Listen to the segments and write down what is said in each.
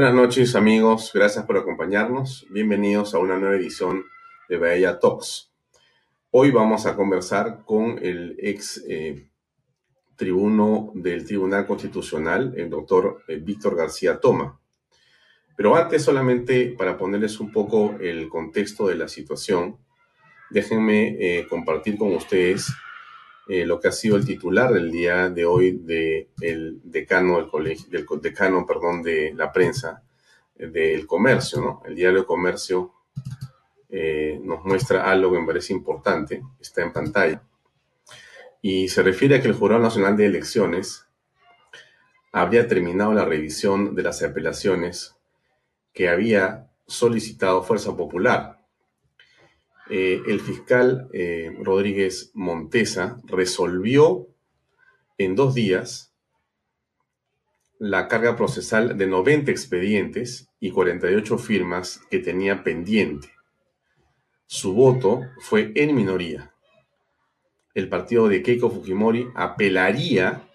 Buenas noches amigos, gracias por acompañarnos. Bienvenidos a una nueva edición de Bahía Talks. Hoy vamos a conversar con el ex eh, tribuno del Tribunal Constitucional, el doctor eh, Víctor García Toma. Pero antes, solamente para ponerles un poco el contexto de la situación, déjenme eh, compartir con ustedes eh, lo que ha sido el titular del día de hoy del decano del colegio, del decano, perdón, de la prensa del comercio, ¿no? El diario de comercio eh, nos muestra algo que me parece importante, está en pantalla, y se refiere a que el Jurado Nacional de Elecciones habría terminado la revisión de las apelaciones que había solicitado Fuerza Popular eh, el fiscal eh, Rodríguez Montesa resolvió en dos días la carga procesal de 90 expedientes y 48 firmas que tenía pendiente. Su voto fue en minoría. El partido de Keiko Fujimori apelaría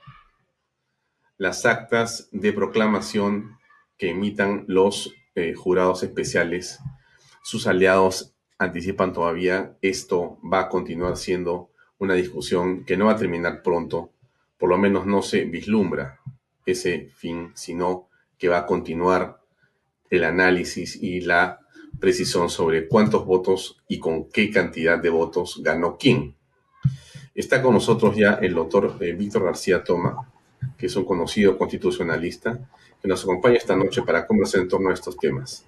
las actas de proclamación que emitan los eh, jurados especiales, sus aliados anticipan todavía, esto va a continuar siendo una discusión que no va a terminar pronto, por lo menos no se vislumbra ese fin, sino que va a continuar el análisis y la precisión sobre cuántos votos y con qué cantidad de votos ganó quién. Está con nosotros ya el doctor eh, Víctor García Toma, que es un conocido constitucionalista, que nos acompaña esta noche para conversar en torno a estos temas.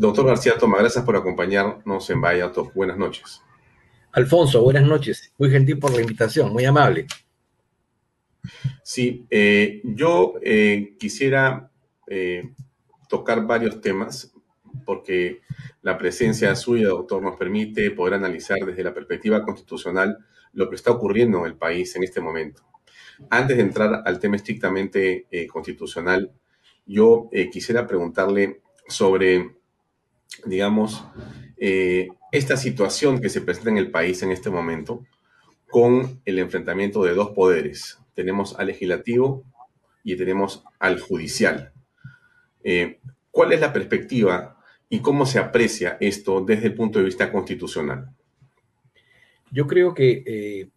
Doctor García Toma, gracias por acompañarnos en Vaya Buenas noches. Alfonso, buenas noches. Muy gentil por la invitación, muy amable. Sí, eh, yo eh, quisiera eh, tocar varios temas porque la presencia suya, doctor, nos permite poder analizar desde la perspectiva constitucional lo que está ocurriendo en el país en este momento. Antes de entrar al tema estrictamente constitucional, yo quisiera preguntarle sobre digamos, eh, esta situación que se presenta en el país en este momento con el enfrentamiento de dos poderes. Tenemos al legislativo y tenemos al judicial. Eh, ¿Cuál es la perspectiva y cómo se aprecia esto desde el punto de vista constitucional? Yo creo que eh,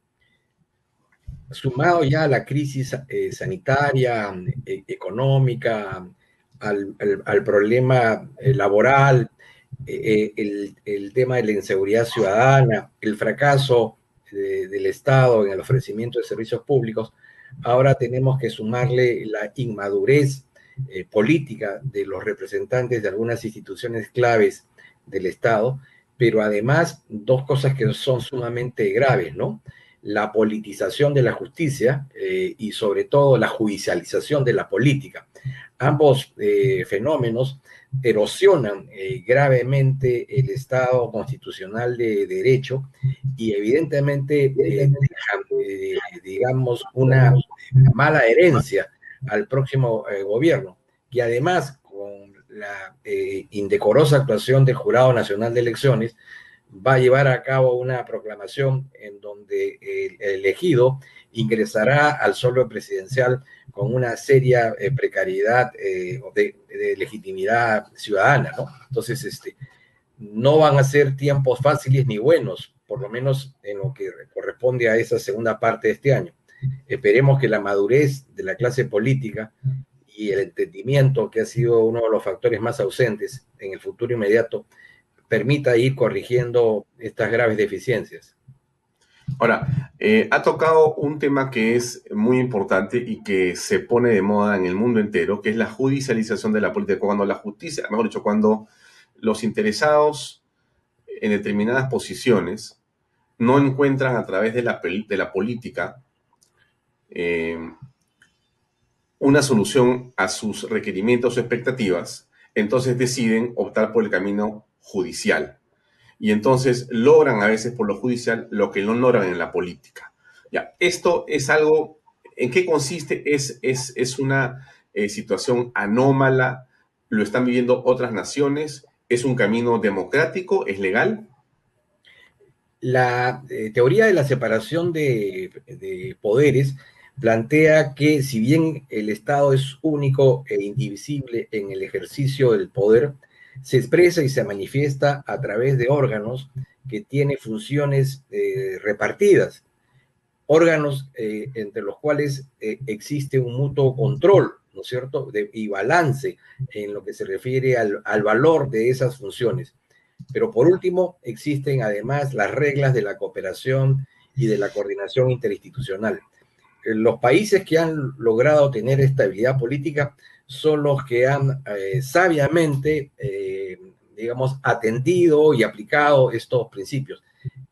sumado ya a la crisis sanitaria, económica, al problema laboral, eh, el, el, tema de la inseguridad ciudadana, el fracaso del Estado en el ofrecimiento de servicios públicos, ahora tenemos que sumarle la inmadurez eh, política de los representantes de algunas instituciones claves del Estado, pero además dos cosas que son sumamente graves, ¿no? La politización de la justicia eh, y sobre todo la judicialización de la política. Ambos fenómenos erosionan eh, gravemente el Estado constitucional de derecho y evidentemente eh, eh, digamos, una mala herencia al próximo gobierno. Y además, con la indecorosa actuación del Jurado Nacional de Elecciones, va a llevar a cabo una proclamación en donde el elegido ingresará al solo presidencial con una seria eh, precariedad eh, de, legitimidad ciudadana. Entonces, este, no van a ser tiempos fáciles ni buenos, por lo menos en lo que corresponde a esa segunda parte de este año. Esperemos que la madurez de la clase política y el entendimiento, que ha sido uno de los factores más ausentes en el futuro inmediato, permita ir corrigiendo estas graves deficiencias. Ahora, eh, ha tocado un tema que es muy importante y que se pone de moda en el mundo entero, que es la judicialización de la política. Cuando la justicia, mejor dicho, cuando los interesados en determinadas posiciones no encuentran a través de la, de la política eh, una solución a sus requerimientos o expectativas, entonces deciden optar por el camino judicial y entonces logran a veces por lo judicial lo que no logran en la política. Ya, esto es algo, ¿en qué consiste? Es, es, es una eh, situación anómala, lo están viviendo otras naciones, es un camino democrático, es legal. La eh, teoría de la separación de, de, poderes plantea que si bien el Estado es único e indivisible en el ejercicio del poder, se expresa y se manifiesta a través de órganos que tienen funciones eh, repartidas, órganos eh, entre los cuales eh, existe un mutuo control, ¿no es cierto?, y balance en lo que se refiere al, al valor de esas funciones. Pero por último, existen además las reglas de la cooperación y de la coordinación interinstitucional. Los países que han logrado tener estabilidad política son los que han eh, sabiamente, eh, digamos, atendido y aplicado estos principios.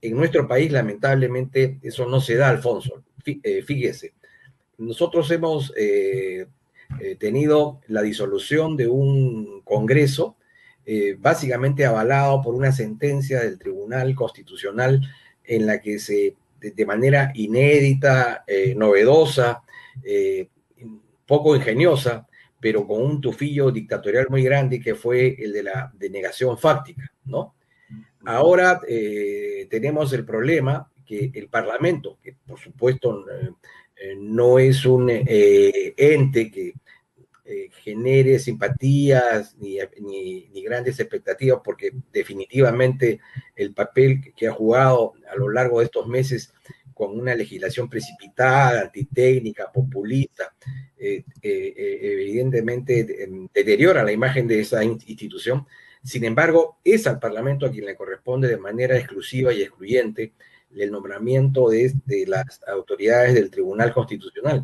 En nuestro país, lamentablemente, eso no se da, Alfonso. Eh, fíjese, nosotros hemos tenido la disolución de un Congreso básicamente avalado por una sentencia del Tribunal Constitucional en la que se, de, manera inédita, novedosa, poco ingeniosa, pero con un tufillo dictatorial muy grande que fue el de la denegación fáctica, ¿no? Ahora eh, tenemos el problema que el Parlamento, que por supuesto eh, no es un eh, ente que genere simpatías ni, ni, grandes expectativas, porque definitivamente el papel que ha jugado a lo largo de estos meses con una legislación precipitada, antitécnica, populista, eh, eh, eh, evidentemente deteriora la imagen de esa institución. Sin embargo, es al Parlamento a quien le corresponde de manera exclusiva y excluyente el nombramiento de, de las autoridades del Tribunal Constitucional.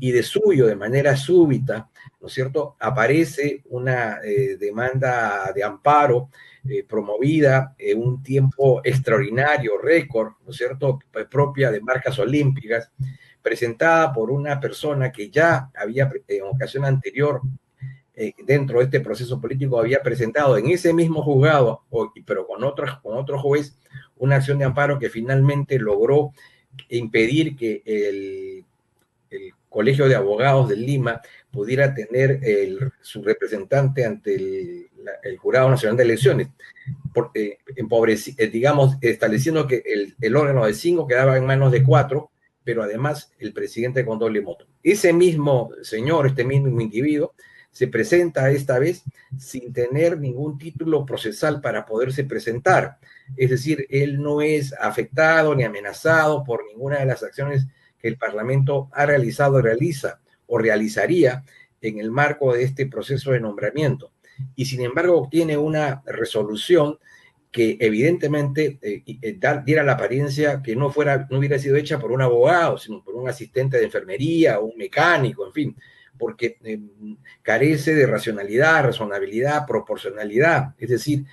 Y de suyo, de manera súbita, ¿no es cierto?, aparece una demanda de amparo eh, promovida en un tiempo extraordinario, récord, ¿no es cierto?, propia de marcas olímpicas, presentada por una persona que ya había en ocasión anterior eh, dentro de este proceso político había presentado en ese mismo juzgado, pero con, otro, con otro juez, una acción de amparo que finalmente logró impedir que el Colegio de Abogados de Lima pudiera tener su representante ante el, Jurado Nacional de Elecciones, porque, eh, digamos, estableciendo que el, órgano de cinco quedaba en manos de cuatro, pero además el presidente con doble moto. Ese mismo señor, este mismo individuo, se presenta esta vez sin tener ningún título procesal para poderse presentar. Es decir, él no es afectado ni amenazado por ninguna de las acciones que el Parlamento ha realizado, realiza o realizaría en el marco de este proceso de nombramiento. Y sin embargo obtiene una resolución que evidentemente eh, eh, diera la apariencia que no, fuera, no hubiera sido hecha por un abogado, sino por un asistente de enfermería, un mecánico, en fin, porque eh, carece de racionalidad, razonabilidad, proporcionalidad. Es decir,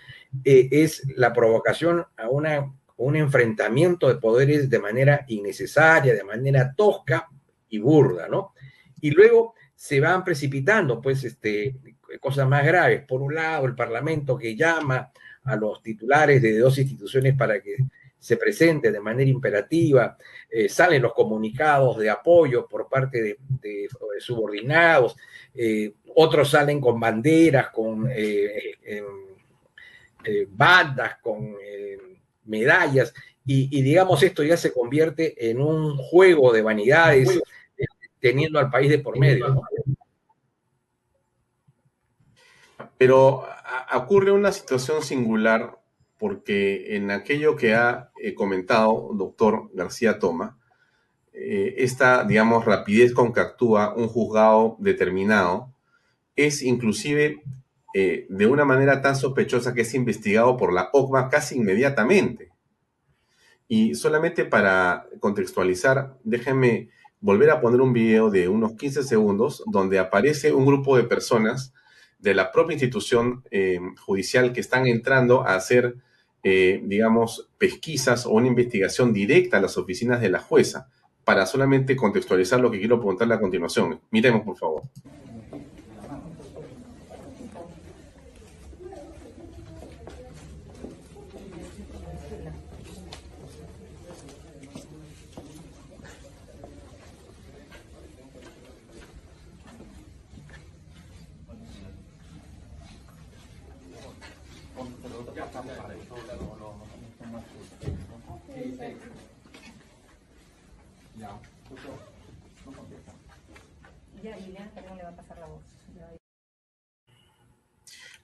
es la provocación a una un enfrentamiento de poderes de manera innecesaria, de manera tosca y burda, ¿no? Y luego se van precipitando, pues, este, cosas más graves. Por un lado, el Parlamento que llama a los titulares de dos instituciones para que se presenten de manera imperativa, eh, salen los comunicados de apoyo por parte de, subordinados, eh, otros salen con banderas, con eh, bandas, con medallas, y, digamos esto ya se convierte en un juego de vanidades teniendo al país de por medio. Pero ocurre una situación singular porque en aquello que ha eh, comentado doctor García Toma, eh, esta, digamos, rapidez con que actúa un juzgado determinado es inclusive eh, de una manera tan sospechosa que es investigado por la OCMA casi inmediatamente. Y solamente para contextualizar, déjenme volver a poner un video de unos 15 segundos donde aparece un grupo de personas de la propia institución eh, judicial que están entrando a hacer, eh, digamos, pesquisas o una investigación directa a las oficinas de la jueza, para solamente contextualizar lo que quiero preguntarle a continuación. Miremos, por favor.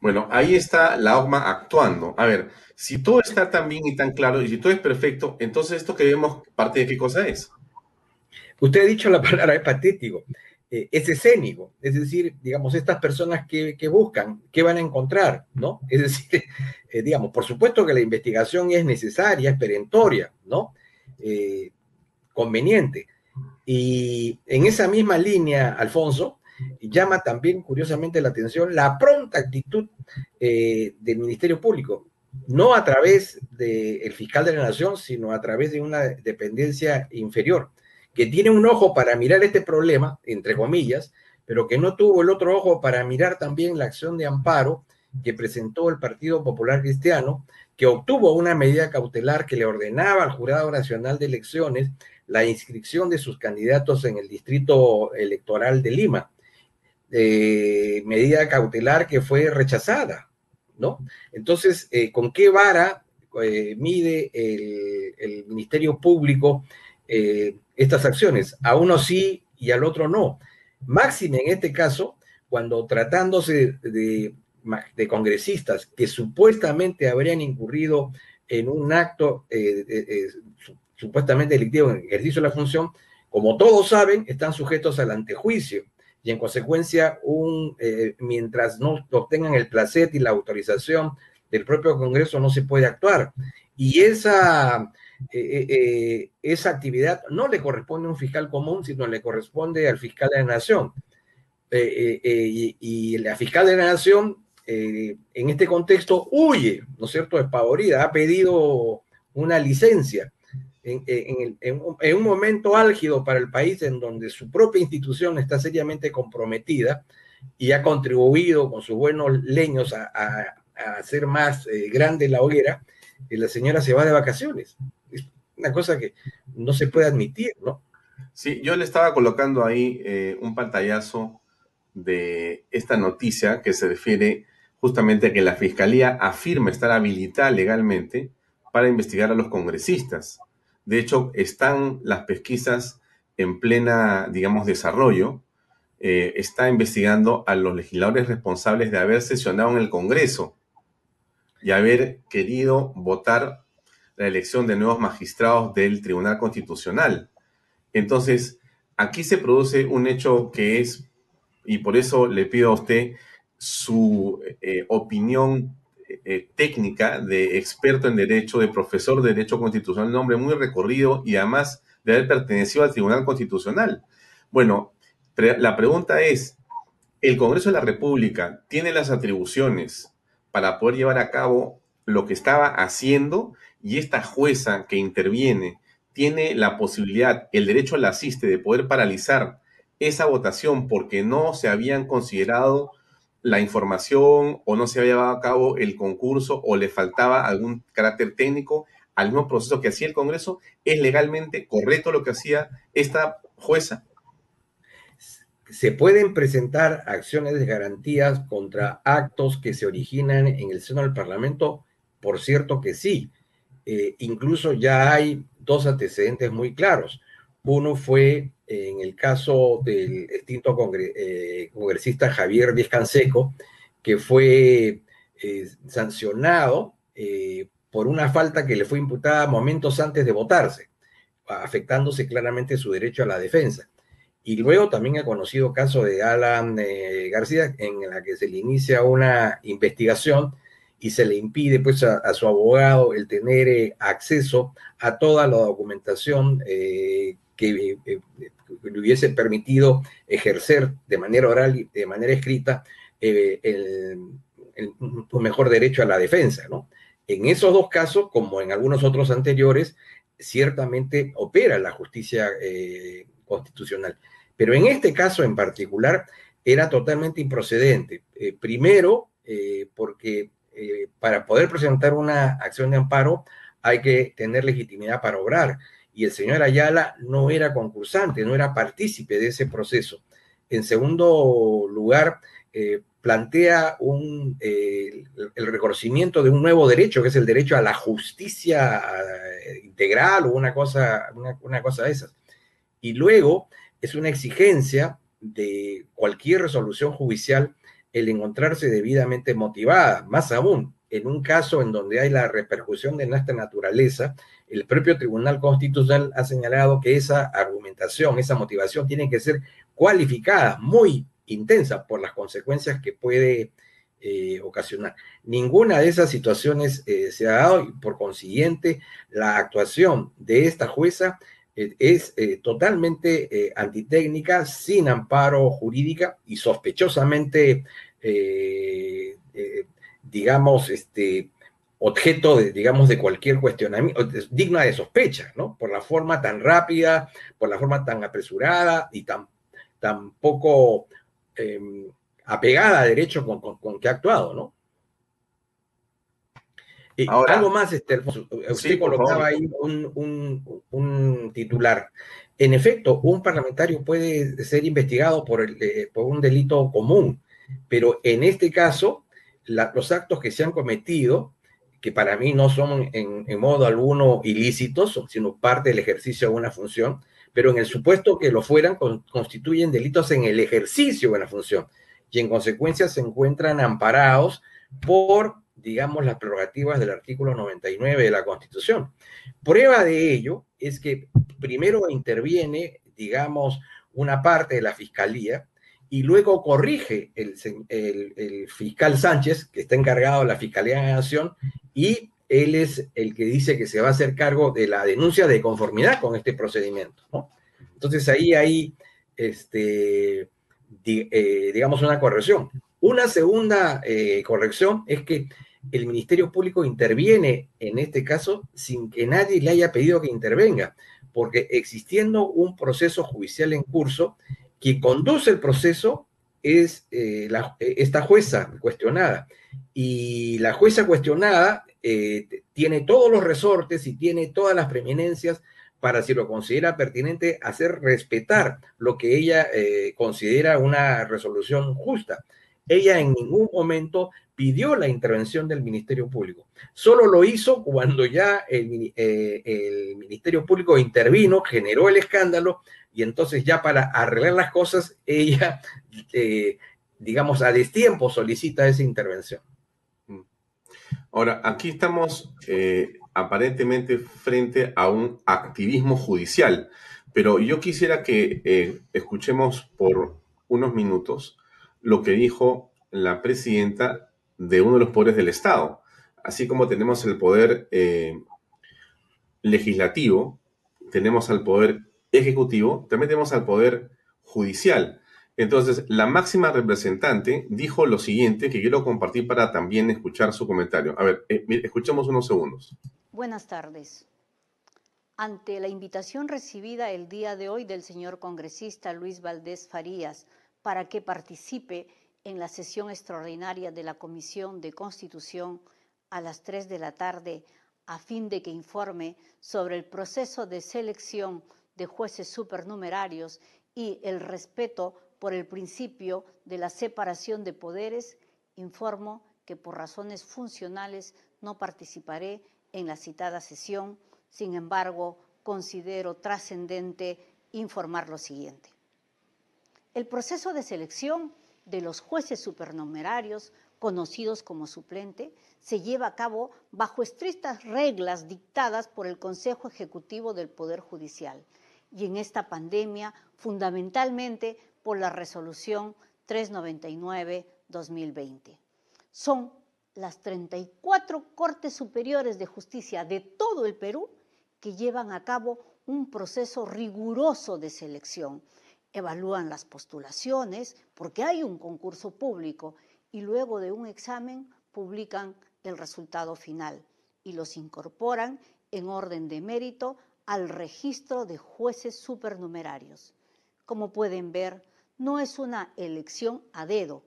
Bueno, ahí está la OCMA actuando. A ver, si todo está tan bien y tan claro y si todo es perfecto, entonces esto que vemos, ¿parte de qué cosa es? Usted ha dicho la palabra es patético, eh, es escénico, es decir, digamos, estas personas que, buscan, ¿qué van a encontrar? ¿No? Es decir, eh, digamos, por supuesto que la investigación es necesaria, es perentoria, ¿no? Eh, conveniente. Y en esa misma línea, Alfonso, llama también curiosamente la atención la pronta actitud del Ministerio Público no a través del fiscal de la nación, sino a través de una dependencia inferior, que tiene un ojo para mirar este problema, entre comillas, pero que no tuvo el otro ojo para mirar también la acción de amparo que presentó el Partido Popular Cristiano, que obtuvo una medida cautelar que le ordenaba al Jurado Nacional de Elecciones la inscripción de sus candidatos en el Distrito Electoral de Lima. Eh, medida cautelar que fue rechazada ¿no? Entonces, eh, ¿con qué vara eh, mide el, Ministerio Público eh, estas acciones? A uno sí y al otro no. Máxime en este caso, cuando tratándose de, congresistas que supuestamente habrían incurrido en un acto supuestamente delictivo en el ejercicio de la función, como todos saben, están sujetos al antejuicio y en consecuencia, un, eh, mientras no obtengan el placer y la autorización del propio Congreso, no se puede actuar. Y esa, eh, eh, esa actividad no le corresponde a un fiscal común, sino le corresponde al fiscal de la Nación. Y, y, la fiscal de la Nación, en este contexto, huye, ¿no es cierto?, despavorida, ha pedido una licencia en, un momento álgido para el país en donde su propia institución está seriamente comprometida y ha contribuido con sus buenos leños a, hacer más eh, grande la hoguera, y la señora se va de vacaciones. Es una cosa que no se puede admitir, ¿no? Sí, yo le estaba colocando ahí eh, un pantallazo de esta noticia que se refiere justamente a que la Fiscalía afirma estar habilitada legalmente para investigar a los congresistas. De hecho, están las pesquisas en plena, digamos, desarrollo. Eh, está investigando a los legisladores responsables de haber sesionado en el Congreso y haber querido votar la elección de nuevos magistrados del Tribunal Constitucional. Entonces, aquí se produce un hecho que es, y por eso le pido a usted su eh, opinión eh, técnica de experto en derecho, de profesor de derecho constitucional, un muy recorrido y además de haber pertenecido al Tribunal Constitucional. Bueno, la pregunta es, ¿el Congreso de la República tiene las atribuciones para poder llevar a cabo lo que estaba haciendo y esta jueza que interviene tiene la posibilidad, el derecho al asiste de poder paralizar esa votación porque no se habían considerado la información o no se había llevado a cabo el concurso o le faltaba algún carácter técnico al mismo proceso que hacía el Congreso, ¿es legalmente correcto lo que hacía esta jueza? ¿Se pueden presentar acciones de garantías contra actos que se originan en el seno del Parlamento? Por cierto que sí. Eh, incluso ya hay dos antecedentes muy claros. Uno fue en el caso del extinto eh, congresista Javier Díaz Canseco, que fue eh, sancionado eh, por una falta que le fue imputada momentos antes de votarse, afectándose claramente su derecho a la defensa. Y luego también ha conocido caso de Alan García, en la que se le inicia una investigación y se le impide pues a, su abogado el tener acceso a toda la documentación que le hubiese permitido ejercer de manera oral y de manera escrita eh, el, mejor derecho a la defensa, ¿no? En esos dos casos, como en algunos otros anteriores, ciertamente opera la justicia eh, constitucional. Pero en este caso en particular era totalmente improcedente. Eh, primero, porque para poder presentar una acción de amparo hay que tener legitimidad para obrar y el señor Ayala no era concursante, no era partícipe de ese proceso. En segundo lugar, eh, plantea eh, el reconocimiento de un nuevo derecho, que es el derecho a la justicia eh, integral o una cosa, una, cosa de esas. Y luego es una exigencia de cualquier resolución judicial el encontrarse debidamente motivada. Más aún, en un caso en donde hay la repercusión de nuestra naturaleza, el propio Tribunal Constitucional ha señalado que esa argumentación, esa motivación tiene que ser cualificada, muy intensa por las consecuencias que puede eh, ocasionar. Ninguna de esas situaciones eh, se ha dado y por consiguiente la actuación de esta jueza eh, es totalmente antitécnica, sin amparo jurídica y sospechosamente, digamos, este, objeto de, digamos, de cualquier cuestionamiento, digna de sospecha, ¿no? Por la forma tan rápida, por la forma tan apresurada y tan, tan poco em, apegada a derecho con, que ha actuado, ¿no? Y algo más, Esther, usted colocaba ahí un, titular. En efecto, un parlamentario puede ser investigado por, el, eh, por un delito común, pero en este caso, los actos que se han cometido que para mí no son en, modo alguno ilícitos, sino parte del ejercicio de una función, pero en el supuesto que lo fueran, constituyen delitos en el ejercicio de una función y en consecuencia se encuentran amparados por, digamos, las prerrogativas del artículo 99 de la Constitución. Prueba de ello es que primero interviene, digamos, una parte de la Fiscalía y luego corrige el, fiscal Sánchez, que está encargado de la Fiscalía de la Nación, y él es el que dice que se va a hacer cargo de la denuncia de conformidad con este procedimiento. Entonces ahí hay, este, eh, digamos, una corrección. Una segunda eh, corrección es que el Ministerio Público interviene en este caso sin que nadie le haya pedido que intervenga, porque existiendo un proceso judicial en curso, quien conduce el proceso es eh, esta jueza cuestionada. Y la jueza cuestionada eh, tiene todos los resortes y tiene todas las preeminencias para, si lo considera pertinente, hacer respetar lo que ella eh, considera una resolución justa. Ella en ningún momento pidió la intervención del Ministerio Público. Solo lo hizo cuando ya el, el Ministerio Público intervino, generó el escándalo, y entonces ya para arreglar las cosas, ella, eh, digamos, a destiempo solicita esa intervención. Mm. Ahora, aquí estamos eh, aparentemente frente a un activismo judicial, pero yo quisiera que eh, escuchemos por unos minutos lo que dijo la presidenta de uno de los poderes del Estado. Así como tenemos el poder legislativo, tenemos al poder ejecutivo, también tenemos al poder judicial. Entonces, la máxima representante dijo lo siguiente que quiero compartir para también escuchar su comentario. A ver, eh, escuchemos unos segundos. Buenas tardes. Ante la invitación recibida el día de hoy del señor congresista Luis Valdés Farías para que participe en la sesión extraordinaria de la Comisión de Constitución a las 3 de la tarde a fin de que informe sobre el proceso de selección de jueces supernumerarios y el respeto por el principio de la separación de poderes, informo que por razones funcionales no participaré en la citada sesión. Sin embargo, considero trascendente informar lo siguiente. El proceso de selección de los jueces supernumerarios, conocidos como suplente, se lleva a cabo bajo estrictas reglas dictadas por el Consejo Ejecutivo del Poder Judicial y en esta pandemia fundamentalmente por la resolución 399-2020. Son las 34 Cortes Superiores de Justicia de todo el Perú que llevan a cabo un proceso riguroso de selección. Evalúan las postulaciones porque hay un concurso público y luego de un examen publican el resultado final y los incorporan en orden de mérito al registro de jueces supernumerarios. Como pueden ver, no es una elección a dedo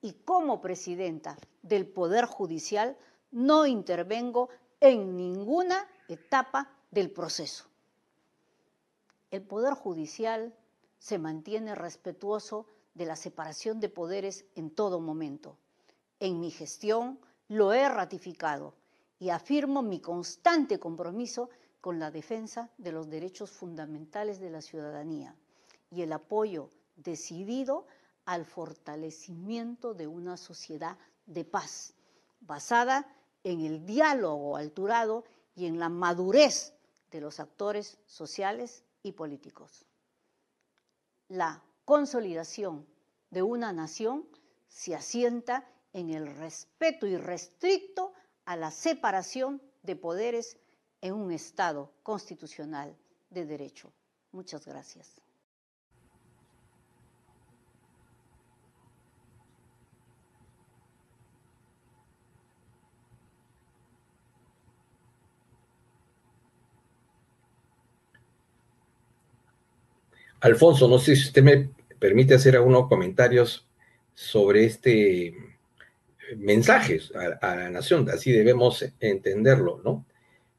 y como presidenta del Poder Judicial no intervengo en ninguna etapa del proceso. El Poder Judicial se mantiene respetuoso de la separación de poderes en todo momento. En mi gestión lo he ratificado y afirmo mi constante compromiso con la defensa de los derechos fundamentales de la ciudadanía y el apoyo decidido al fortalecimiento de una sociedad de paz, basada en el diálogo alturado y en la madurez de los actores sociales y políticos. La consolidación de una nación se asienta en el respeto irrestricto a la separación de poderes en un Estado constitucional de derecho. Muchas gracias. Alfonso, no sé si usted me permite hacer algunos comentarios sobre este mensaje a, la nación, así debemos entenderlo, ¿no?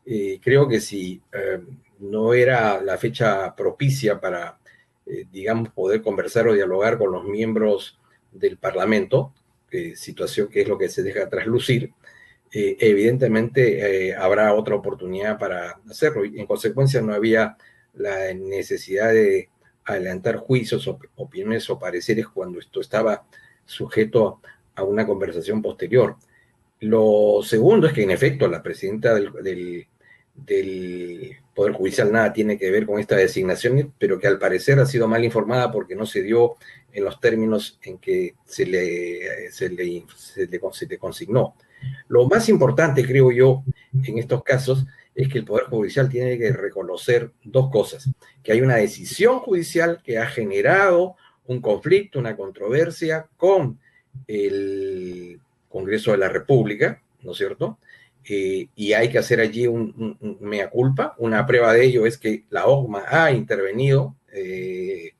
Eh, creo que si eh, no era la fecha propicia para, eh, digamos, poder conversar o dialogar con los miembros del Parlamento, situación que es lo que se deja traslucir, evidentemente habrá otra oportunidad para hacerlo y en consecuencia no había la necesidad de adelantar juicios, opiniones o pareceres cuando esto estaba sujeto a una conversación posterior. Lo segundo es que en efecto la presidenta del, Poder Judicial nada tiene que ver con esta designación, pero que al parecer ha sido mal informada porque no se dio en los términos en que se le, consignó. Lo más importante, creo yo, en estos casos es que el Poder Judicial tiene que reconocer dos cosas, que hay una decisión judicial que ha generado un conflicto, una controversia con el Congreso de la República, ¿no es cierto? Eh, y hay que hacer allí un, mea culpa. Una prueba de ello es que la OGMA ha intervenido, eh,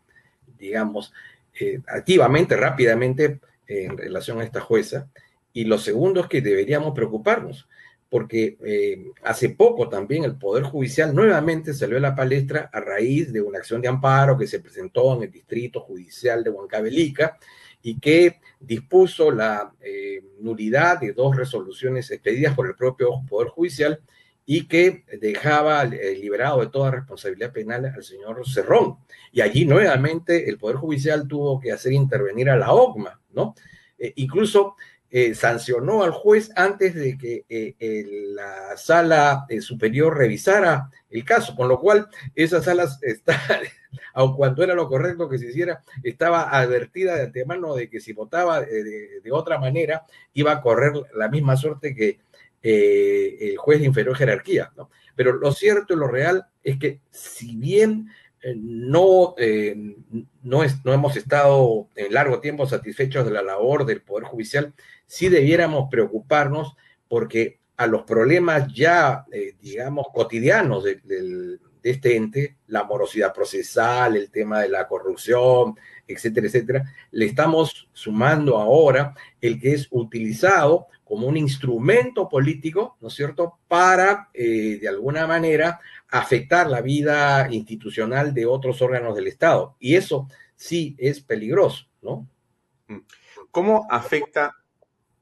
digamos, eh, activamente, rápidamente en relación a esta jueza. Y lo segundo es que deberíamos preocuparnos porque eh, hace poco también el Poder Judicial nuevamente salió a la palestra a raíz de una acción de amparo que se presentó en el Distrito Judicial de Huancavelica y que dispuso la eh, nulidad de dos resoluciones expedidas por el propio Poder Judicial y que dejaba eh, liberado de toda responsabilidad penal al señor Cerrón. Y allí nuevamente el Poder Judicial tuvo que hacer intervenir a la OGMA, ¿no? incluso eh, sancionó al juez antes de que eh, la sala eh, superior revisara el caso, con lo cual esa sala está, aun cuando era lo correcto que se hiciera, estaba advertida de antemano de que si votaba de, otra manera iba a correr la misma suerte que el juez de inferior jerarquía. ¿no? Pero lo cierto y lo real es que si bien no, no, es, no hemos estado en largo tiempo satisfechos de la labor del Poder Judicial, sí debiéramos preocuparnos porque a los problemas ya, eh, digamos, cotidianos de, este ente, la morosidad procesal, el tema de la corrupción, etcétera, etcétera, le estamos sumando ahora el que es utilizado como un instrumento político, ¿no es cierto?, para, eh, de alguna manera, afectar la vida institucional de otros órganos del Estado. Y eso sí es peligroso, ¿no? ¿Cómo afecta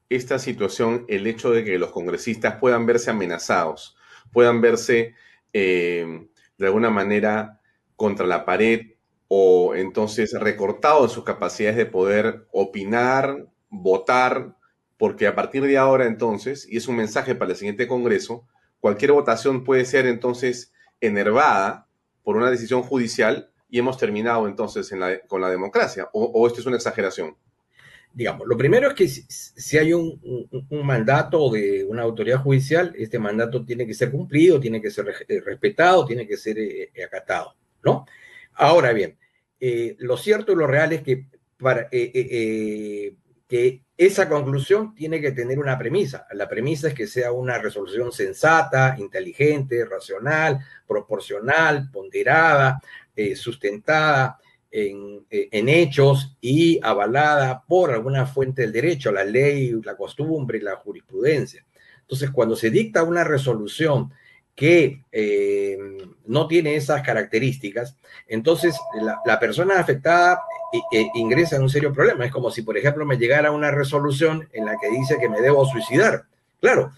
esta situación el hecho de que los congresistas puedan verse amenazados, puedan verse eh, de alguna manera contra la pared o entonces recortados en sus capacidades de poder opinar, votar, porque a partir de ahora entonces, y es un mensaje para el siguiente Congreso, cualquier votación puede ser entonces enervada por una decisión judicial y hemos terminado entonces con la democracia, o esto es una exageración digamos, lo primero es que si, hay un, mandato de una autoridad judicial, este mandato tiene que ser cumplido, tiene que ser eh, respetado, tiene que ser eh, eh, acatado, ¿no? Ahora bien, lo cierto y lo real es que, para, que esa conclusión tiene que tener una premisa. La premisa es que sea una resolución sensata, inteligente, racional, proporcional, ponderada, sustentada eh, en, hechos y avalada por alguna fuente del derecho, la ley, la costumbre la jurisprudencia. Entonces, cuando se dicta una resolución que eh, no tiene esas características, entonces la, persona afectada eh, ingresa en un serio problema. Es como si, por ejemplo, me llegara una resolución en la que dice que me debo suicidar. Claro,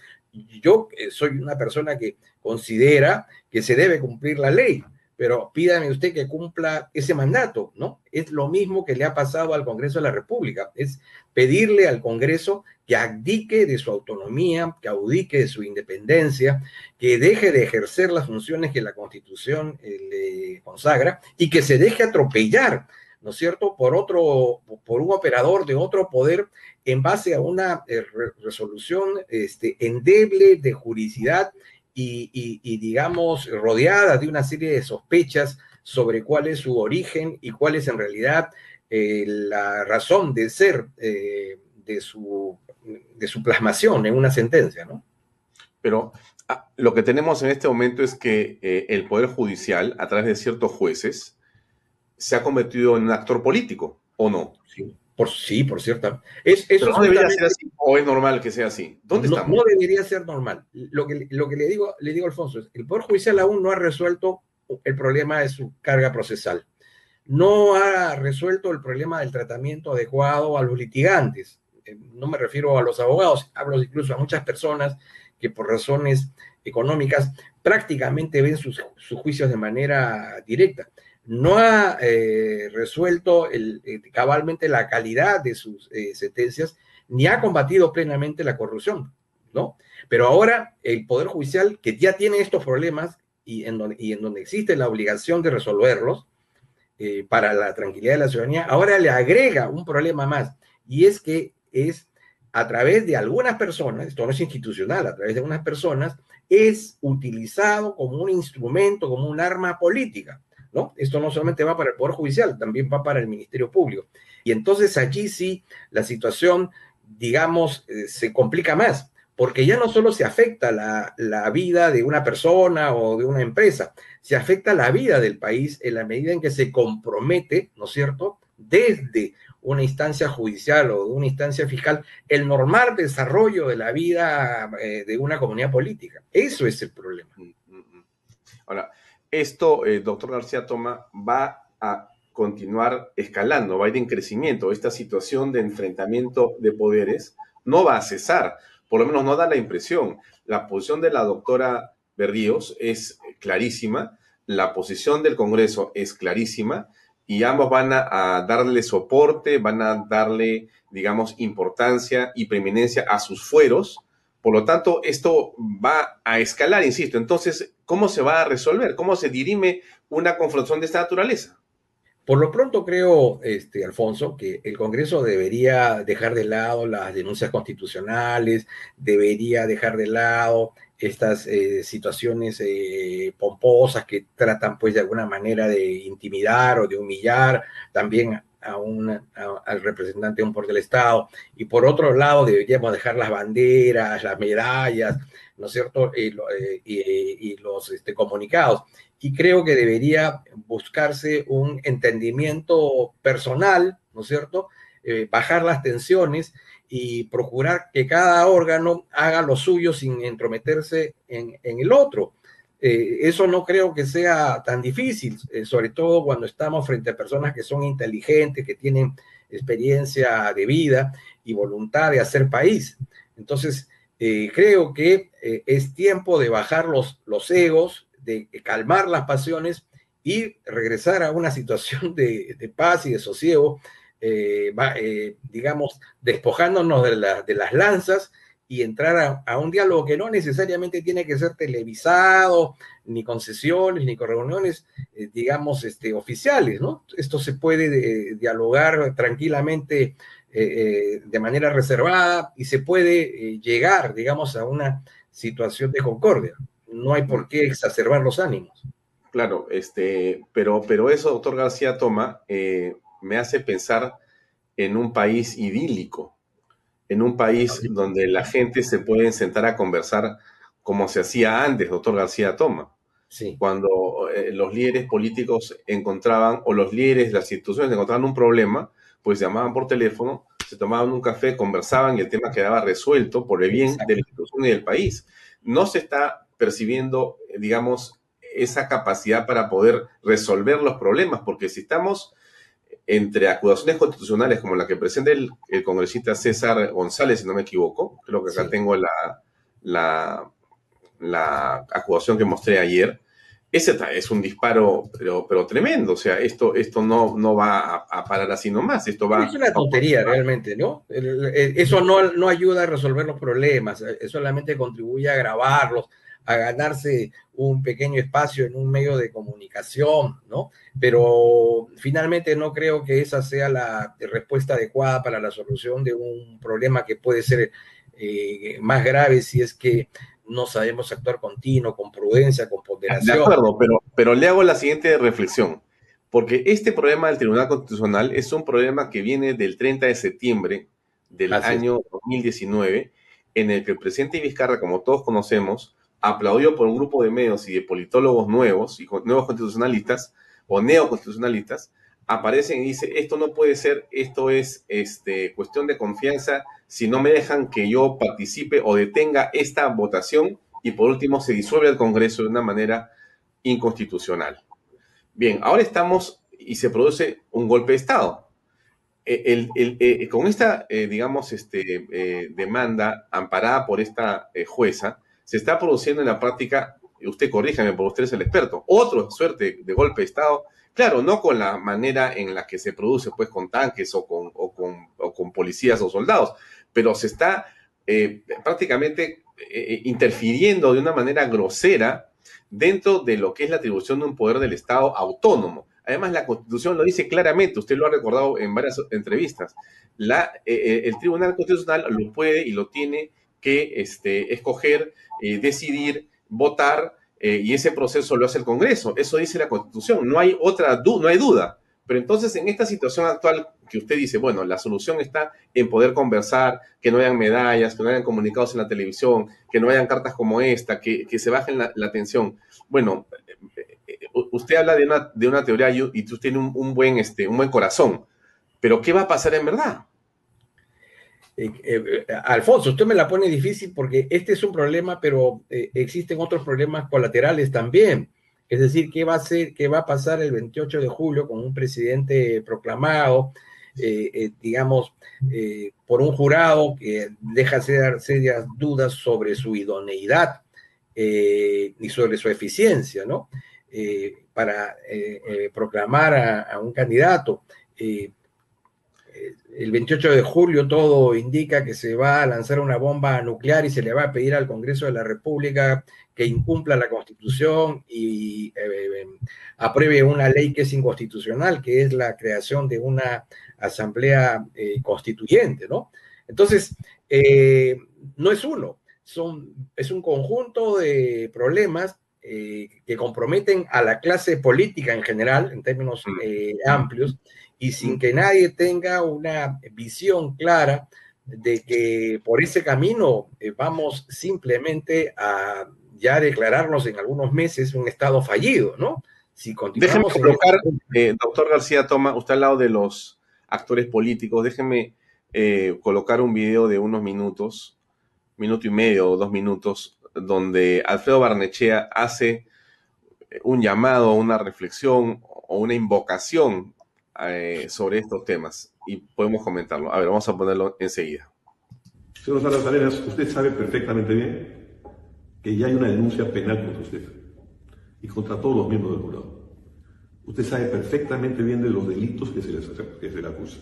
yo soy una persona que considera que se debe cumplir la ley, pero pídame usted que cumpla ese mandato, ¿no? Es lo mismo que le ha pasado al Congreso de la República, es pedirle al Congreso que abdique de su autonomía, que abdique de su independencia, que deje de ejercer las funciones que la Constitución eh, le consagra y que se deje atropellar, ¿no es cierto?, por otro, por un operador de otro poder en base a una eh, resolución este, endeble de juridicidad y, digamos, rodeada de una serie de sospechas sobre cuál es su origen y cuál es en realidad eh, la razón de ser eh, de, su, de su plasmación en una sentencia, ¿no? Pero ah, lo que tenemos en este momento es que el Poder Judicial, a través de ciertos jueces, se ha convertido en un actor político, ¿o no? Sí. Por, sí, por cierto. Es, eso no debería ser así o es normal que sea así. ¿Dónde no, estamos? No debería ser normal. Lo que, lo que le digo, le digo a Alfonso es, el Poder Judicial aún no ha resuelto el problema de su carga procesal. No ha resuelto el problema del tratamiento adecuado a los litigantes. Eh, no me refiero a los abogados, hablo incluso a muchas personas que por razones económicas prácticamente ven sus, sus juicios de manera directa no ha eh, resuelto el, eh, cabalmente la calidad de sus eh, sentencias, ni ha combatido plenamente la corrupción, ¿no? Pero ahora el Poder Judicial, que ya tiene estos problemas y en donde, y en donde existe la obligación de resolverlos para la tranquilidad de la ciudadanía, ahora le agrega un problema más, y es que es a través de algunas personas, esto no es institucional, a través de algunas personas, es utilizado como un instrumento, como un arma política. Esto no solamente va para el Poder Judicial, también va para el Ministerio Público. Y entonces allí sí la situación, digamos, eh, se complica más, porque ya no solo se afecta la, la, vida de una persona o de una empresa, se afecta la vida del país en la medida en que se compromete, ¿no es cierto?, desde una instancia judicial o de una instancia fiscal, el normal desarrollo de la vida eh, de una comunidad política. Eso es el problema. Mm, mm, mm. Ahora, esto, eh, doctor García Toma, va a continuar escalando, va a ir en crecimiento. Esta situación de enfrentamiento de poderes no va a cesar, por lo menos no da la impresión. La posición de la doctora Berríos es clarísima, la posición del Congreso es clarísima y ambos van a, darle soporte, van a darle, digamos, importancia y preeminencia a sus fueros. Por lo tanto, esto va a escalar, insisto. Entonces, ¿Cómo se va a resolver? ¿Cómo se dirime una confrontación de esta naturaleza? Por lo pronto creo, este, Alfonso, que el Congreso debería dejar de lado las denuncias constitucionales, debería dejar de lado estas eh, situaciones eh, pomposas que tratan pues de alguna manera de intimidar o de humillar también a al representante de un poder del Estado. Y por otro lado, deberíamos dejar las banderas, las medallas, ¿no es cierto? Y, y, los este, comunicados. Y creo que debería buscarse un entendimiento personal, ¿no es cierto? Eh, bajar las tensiones y procurar que cada órgano haga lo suyo sin entrometerse en, el otro. Eh, eso no creo que sea tan difícil, eh, sobre todo cuando estamos frente a personas que son inteligentes, que tienen experiencia de vida y voluntad de hacer país. Entonces, eh, creo que eh, es tiempo de bajar los, los egos, de calmar las pasiones y regresar a una situación de, de paz y de sosiego, eh, digamos, despojándonos de, de, las lanzas y entrar a, a, un diálogo que no necesariamente tiene que ser televisado, ni concesiones, ni con reuniones, digamos, este, oficiales, ¿no? Esto se puede dialogar tranquilamente eh, eh, de manera reservada y se puede eh, llegar, digamos, a una situación de concordia. No hay por qué exacerbar los ánimos. Claro, este, pero, pero eso, doctor García Toma, me hace pensar en un país idílico, en un país donde la gente se puede sentar a conversar como se hacía antes, doctor García Toma. Sí. Cuando los líderes políticos encontraban, o los líderes de las instituciones encontraban un problema, pues llamaban por teléfono, se tomaban un café, conversaban y el tema quedaba resuelto por el bien de la institución y del país. No se está percibiendo, digamos, esa capacidad para poder resolver los problemas, porque si estamos entre acusaciones constitucionales como la que presenta el, congresista César González, si no me equivoco, creo que acá tengo la, la, la, acusación que mostré ayer, ese es un disparo, pero, pero tremendo. O sea, esto, esto no, no va a, parar así nomás. Esto va es una tontería realmente, ¿no? Eso no, no ayuda a resolver los problemas, solamente contribuye a agravarlos, a ganarse un pequeño espacio en un medio de comunicación, ¿no? Pero finalmente no creo que esa sea la respuesta adecuada para la solución de un problema que puede ser eh, más grave si es que no sabemos actuar continuo, con prudencia, con ponderación. De acuerdo, pero, pero le hago la siguiente reflexión, porque este problema del Tribunal Constitucional es un problema que viene del 30 de septiembre del año 2019, en el que el presidente Vizcarra, como todos conocemos, aplaudió por un grupo de medios y de politólogos nuevos y nuevos constitucionalistas o neoconstitucionalistas, aparecen y dice esto no puede ser, esto es este, cuestión de confianza, si no me dejan que yo participe o detenga esta votación y por último se disuelve el Congreso de una manera inconstitucional. Bien, ahora estamos y se produce un golpe de Estado. E, eh, con esta, eh, digamos, este, eh, demanda amparada por esta jueza, se está produciendo en la práctica, usted corríjame, por usted es el experto, otra suerte de golpe de Estado Claro, no con la manera en la que se produce, pues con tanques o con, policías o soldados, pero se está eh, prácticamente eh, eh, interfiriendo de una manera grosera dentro de lo que es la atribución de un poder del Estado autónomo. Además, la Constitución lo dice claramente, usted lo ha recordado en varias entrevistas, la, el Tribunal Constitucional lo puede y lo tiene que este, escoger, decidir, votar eh, y ese proceso lo hace el Congreso. Eso dice la Constitución. No hay otra no hay duda. Pero entonces, en esta situación actual que usted dice, bueno, la solución está en poder conversar, que no hayan medallas, que no hayan comunicados en la televisión, que no hayan cartas como esta, que, se bajen la, tensión. Bueno, eh, eh, usted habla de una, de una teoría y usted tiene un, buen, este, un buen corazón. Pero, ¿qué va a pasar en verdad? Eh, Alfonso, usted me la pone difícil porque este es un problema, pero existen otros problemas colaterales también. Es decir, ¿qué va a qué va a pasar el 28 de julio con un presidente proclamado, digamos, por un jurado que deja serias dudas sobre su idoneidad y sobre su eficiencia, ¿no? para proclamar a, un candidato el 28 de julio todo indica que se va a lanzar una bomba nuclear y se le va a pedir al Congreso de la República que incumpla la Constitución y eh, apruebe una ley que es inconstitucional, que es la creación de una asamblea eh, constituyente, ¿no? Entonces, eh, no es uno, son, es un conjunto de problemas que comprometen a la clase política en general, en términos mm. amplios, y sin que nadie tenga una visión clara de que por ese camino eh, vamos simplemente a ya declararnos en algunos meses un estado fallido, ¿no? Si continuamos déjeme colocar, este... doctor García Toma, usted al lado de los actores políticos, déjeme eh, colocar un video de unos minutos, minuto y medio o dos minutos, donde Alfredo Barnechea hace un llamado, una reflexión o una invocación eh, sobre estos temas y podemos comentarlo. A ver, vamos a ponerlo enseguida. Señor Salas Arenas, usted sabe perfectamente bien que ya hay una denuncia penal contra usted y contra todos los miembros del jurado. Usted sabe perfectamente bien de los delitos que se, le acusa.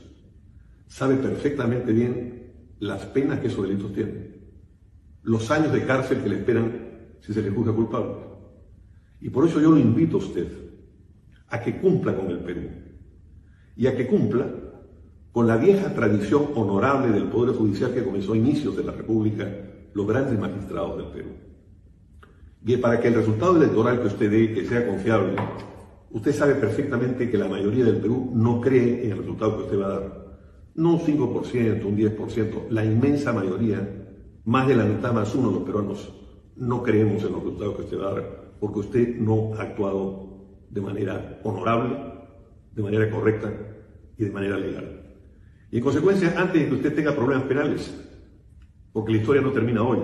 Sabe perfectamente bien las penas que esos delitos tienen. Los años de cárcel que le esperan si se le juzga culpable. Y por eso yo lo invito a usted a que cumpla con el Perú y a que cumpla con la vieja tradición honorable del Poder Judicial que comenzó a inicios de la República los grandes magistrados del Perú. Y para que el resultado electoral que usted dé, que sea confiable, usted sabe perfectamente que la mayoría del Perú no cree en el resultado que usted va a dar. No un 5%, un 10%, la inmensa mayoría, más de la mitad más uno de los peruanos, no creemos en los resultados que usted va a dar, porque usted no ha actuado de manera honorable, de manera correcta y de manera legal. Y en consecuencia, antes de que usted tenga problemas penales, porque la historia no termina hoy,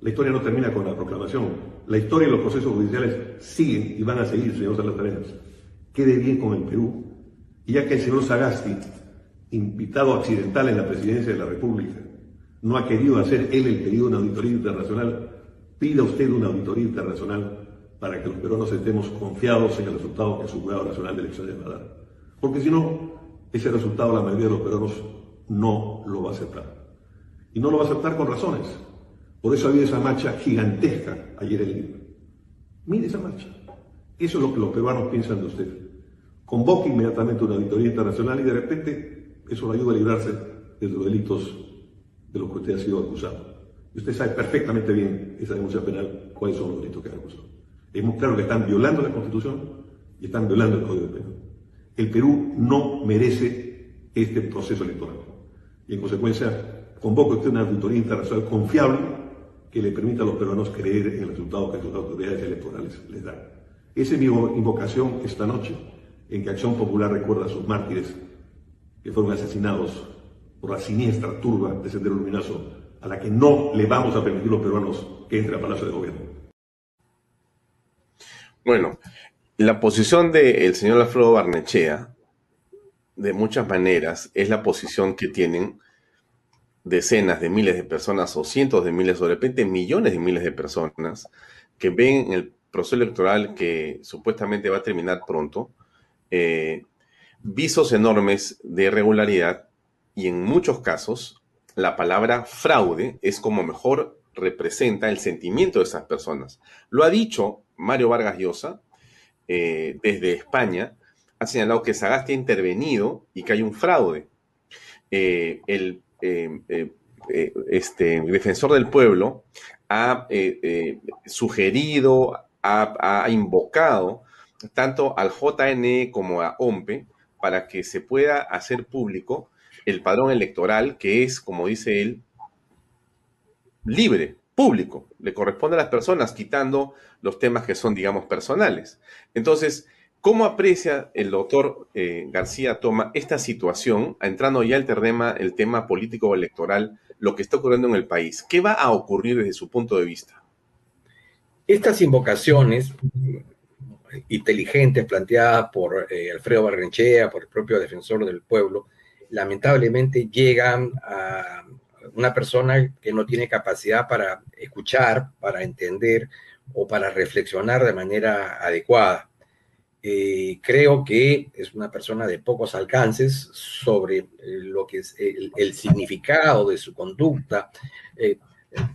la historia no termina con la proclamación, la historia y los procesos judiciales siguen y van a seguir, señor Salas Quede bien con el Perú, y ya que el señor Sagasti, invitado accidental en la presidencia de la República, no ha querido hacer él el pedido de una auditoría internacional, pida usted una auditoría internacional para que los peruanos estemos confiados en el resultado que su Jurado Nacional de Elecciones va a dar. Porque si no, ese resultado la mayoría de los peruanos no lo va a aceptar. Y no lo va a aceptar con razones. Por eso ha habido esa marcha gigantesca ayer en Lima. Mire esa marcha. Eso es lo que los peruanos piensan de usted. Convoque inmediatamente una auditoría internacional y de repente eso le ayuda a librarse de los delitos de los que usted ha sido acusado. Y usted sabe perfectamente bien esa denuncia penal cuáles son los delitos que han acusado. Muy claro que están violando la Constitución y están violando el Código Penal. El Perú no merece este proceso electoral. Y en consecuencia, convoco usted una auditoría internacional confiable que le permita a los peruanos creer en el resultado que sus autoridades electorales les dan. Esa es mi invocación esta noche, en que Acción Popular recuerda a sus mártires que fueron asesinados por la siniestra turba de Sendero Luminoso, a la que no le vamos a permitir los peruanos que entre al Palacio de Gobierno. Bueno, la posición del señor Alfredo Barnechea, de muchas maneras, es la posición que tienen decenas de miles de personas o cientos de miles o de repente millones de miles de personas que ven el proceso electoral que supuestamente va a terminar pronto, eh, visos enormes de irregularidad y en muchos casos la palabra fraude es como mejor representa el sentimiento de esas personas. Lo ha dicho Mario Vargas Llosa eh, desde España, ha señalado que Sagasti ha intervenido y que hay un fraude. Eh, el este, defensor del pueblo ha sugerido, ha, invocado tanto al JNE como a OMPE para que se pueda hacer público el padrón electoral que es, como dice él, libre, público, le corresponde a las personas, quitando los temas que son, digamos, personales. Entonces, ¿cómo aprecia el doctor eh, García Toma esta situación, entrando ya el tema, el tema político electoral, lo que está ocurriendo en el país? ¿Qué va a ocurrir desde su punto de vista? Estas invocaciones inteligentes planteadas por eh, Alfredo Barrenchea, por el propio defensor del pueblo, lamentablemente llegan a una persona que no tiene capacidad para escuchar, para entender o para reflexionar de manera adecuada. Eh, creo que es una persona de pocos alcances sobre eh, lo que es el, significado de su conducta,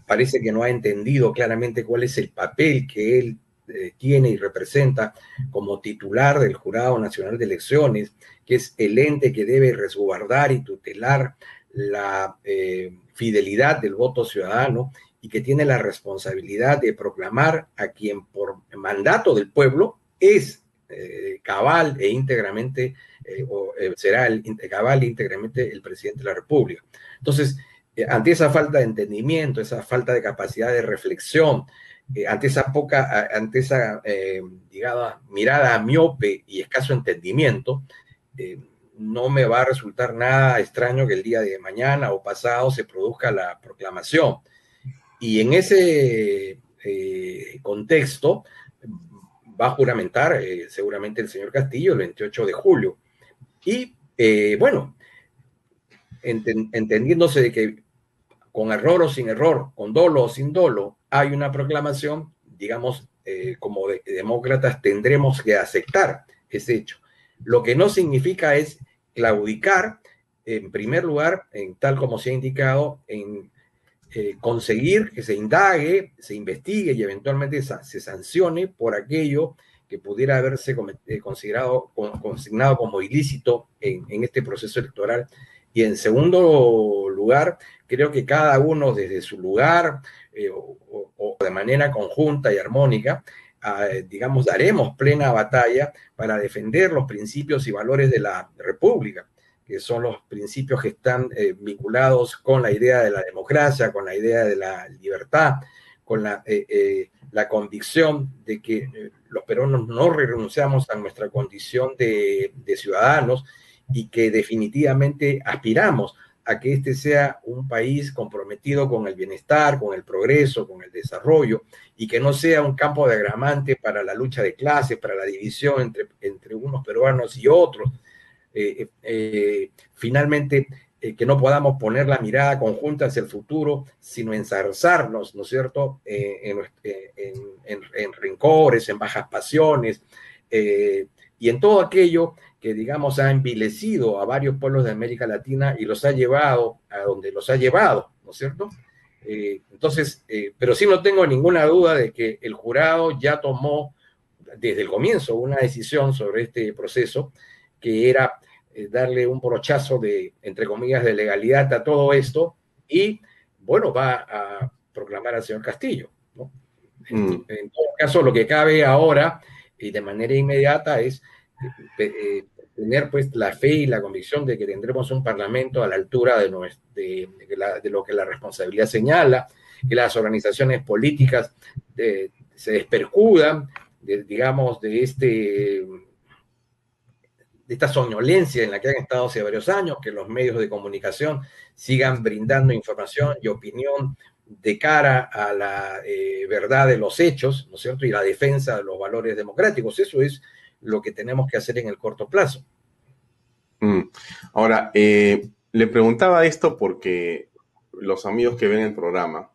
parece que no ha entendido claramente cuál es el papel que él eh, tiene y representa como titular del Jurado Nacional de Elecciones, que es el ente que debe resguardar y tutelar la eh, fidelidad del voto ciudadano y que tiene la responsabilidad de proclamar a quien por mandato del pueblo es eh, cabal e íntegramente, o será el cabal e íntegramente el presidente de la República. Entonces, eh, ante esa falta de entendimiento, esa falta de capacidad de reflexión, eh, ante esa poca, ante esa, eh, digamos, mirada miope y escaso entendimiento, no me va a resultar nada extraño que el día de mañana o pasado se produzca la proclamación. Y en ese contexto va a juramentar seguramente el señor Castillo el 28 de julio. Y bueno, entendiéndose de que con error o sin error, con dolo o sin dolo, hay una proclamación, digamos, eh, como demócratas tendremos que aceptar ese hecho. Lo que no significa es claudicar, en primer lugar, en tal como se ha indicado, en eh, conseguir que se indague, se investigue y eventualmente se sancione por aquello que pudiera haberse eh, considerado, consignado como ilícito en, este proceso electoral. Y en segundo lugar, creo que cada uno desde su lugar eh, o, de manera conjunta y armónica, digamos, daremos plena batalla para defender los principios y valores de la República, que son los principios que están eh, vinculados con la idea de la democracia, con la idea de la libertad, con la, eh, la convicción de que los peruanos no renunciamos a nuestra condición de, de ciudadanos y que definitivamente aspiramos a que este sea un país comprometido con el bienestar, con el progreso, con el desarrollo, y que no sea un campo de agramante para la lucha de clases, para la división entre, entre unos peruanos y otros. Eh, eh, finalmente, eh, que no podamos poner la mirada conjunta hacia el futuro, sino ensarzarnos, ¿no es cierto?, eh, en, en, en, rencores, en bajas pasiones, y en todo aquello que, digamos, ha envilecido a varios pueblos de América Latina y los ha llevado a donde los ha llevado, ¿no es cierto? entonces, pero sí no tengo ninguna duda de que el jurado ya tomó desde el comienzo una decisión sobre este proceso, que era eh, darle un brochazo de, entre comillas, de legalidad a todo esto y, bueno, va a proclamar al señor Castillo. ¿no? Mm. En, todo caso, lo que cabe ahora y de manera inmediata es eh, eh, tener pues la fe y la convicción de que tendremos un parlamento a la altura de, de, de, lo que la responsabilidad señala, que las organizaciones políticas se despercudan, digamos, de este de esta soñolencia en la que han estado hace varios años, que los medios de comunicación sigan brindando información y opinión de cara a la eh, verdad de los hechos, ¿no es cierto? Y la defensa de los valores democráticos. Eso es lo que tenemos que hacer en el corto plazo. Mm. Ahora, eh, le preguntaba esto porque los amigos que ven el programa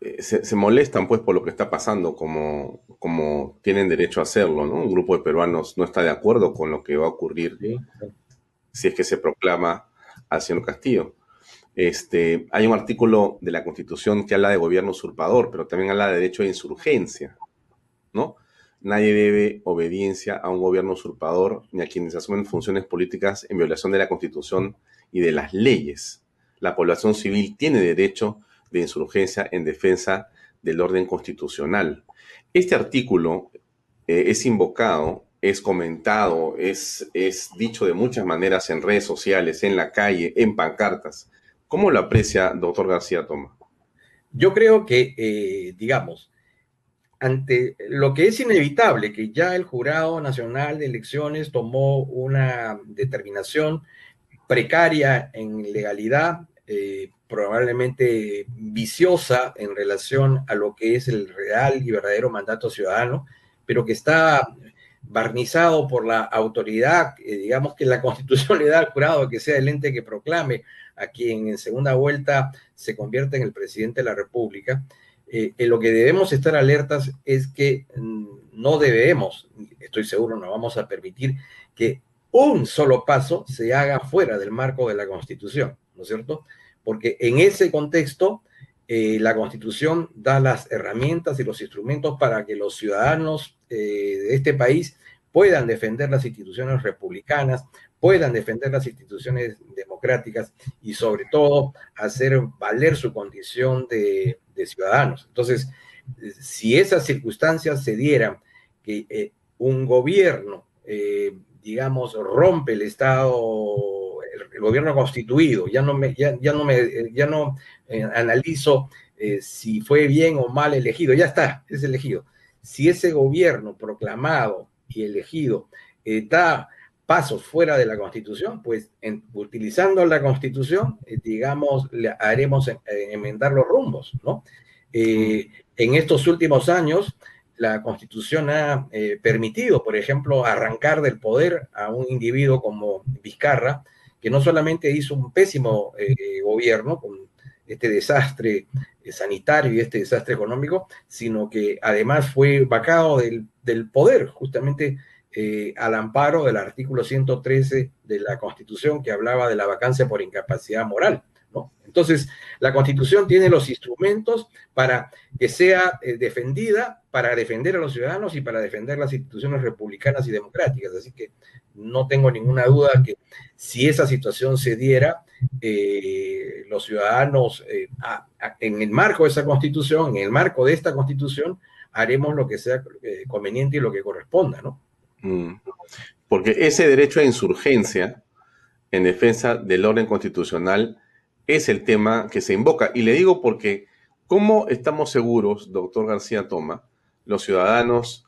eh, se, molestan pues por lo que está pasando, como, como tienen derecho a hacerlo, ¿no? Un grupo de peruanos no está de acuerdo con lo que va a ocurrir si es que se proclama al señor Castillo. Este, hay un artículo de la Constitución que habla de gobierno usurpador, pero también habla de derecho de insurgencia, ¿no? Nadie debe obediencia a un gobierno usurpador ni a quienes asumen funciones políticas en violación de la Constitución y de las leyes. La población civil tiene derecho de insurgencia en defensa del orden constitucional. Este artículo eh, es invocado, es comentado, es, es dicho de muchas maneras en redes sociales, en la calle, en pancartas. ¿Cómo lo aprecia, doctor García Toma? Yo creo que, eh, digamos, ante lo que es inevitable, que ya el Jurado Nacional de Elecciones tomó una determinación precaria en legalidad, eh, probablemente viciosa en relación a lo que es el real y verdadero mandato ciudadano, pero que está barnizado por la autoridad, eh, digamos que la constitución le da al jurado que sea el ente que proclame a quien en segunda vuelta se convierte en el presidente de la República. Eh, en lo que debemos estar alertas es que mm, no debemos, estoy seguro, no vamos a permitir que un solo paso se haga fuera del marco de la Constitución, ¿no es cierto? porque en ese contexto eh, la Constitución da las herramientas y los instrumentos para que los ciudadanos eh, de este país puedan defender las instituciones republicanas, puedan defender las instituciones democráticas y sobre todo hacer valer su condición de, ciudadanos. Entonces, si esas circunstancias se dieran, que eh, un gobierno, digamos, rompe el Estado el gobierno constituido, ya no me, ya, no me, ya no eh, analizo eh, si fue bien o mal elegido, ya está, es elegido. Si ese gobierno proclamado y elegido eh, da pasos fuera de la constitución, pues utilizando la constitución, digamos, le haremos enmendar los rumbos, ¿no? en estos últimos años, la constitución ha permitido, por ejemplo, arrancar del poder a un individuo como Vizcarra, que no solamente hizo un pésimo eh, gobierno con este desastre eh, sanitario y este desastre económico, sino que además fue vacado del, poder, justamente eh, al amparo del artículo 113 de la Constitución que hablaba de la vacancia por incapacidad moral. Entonces, la Constitución tiene los instrumentos para que sea defendida, para defender a los ciudadanos y para defender las instituciones republicanas y democráticas. Así que no tengo ninguna duda que si esa situación se diera, eh, los ciudadanos, eh, en el marco de esa constitución, en el marco de esta constitución, haremos lo que sea eh, conveniente y lo que corresponda, ¿no? Mm. Porque ese derecho a insurgencia en defensa del orden constitucional es el tema que se invoca. Y le digo porque, ¿cómo estamos seguros, doctor García Toma, los ciudadanos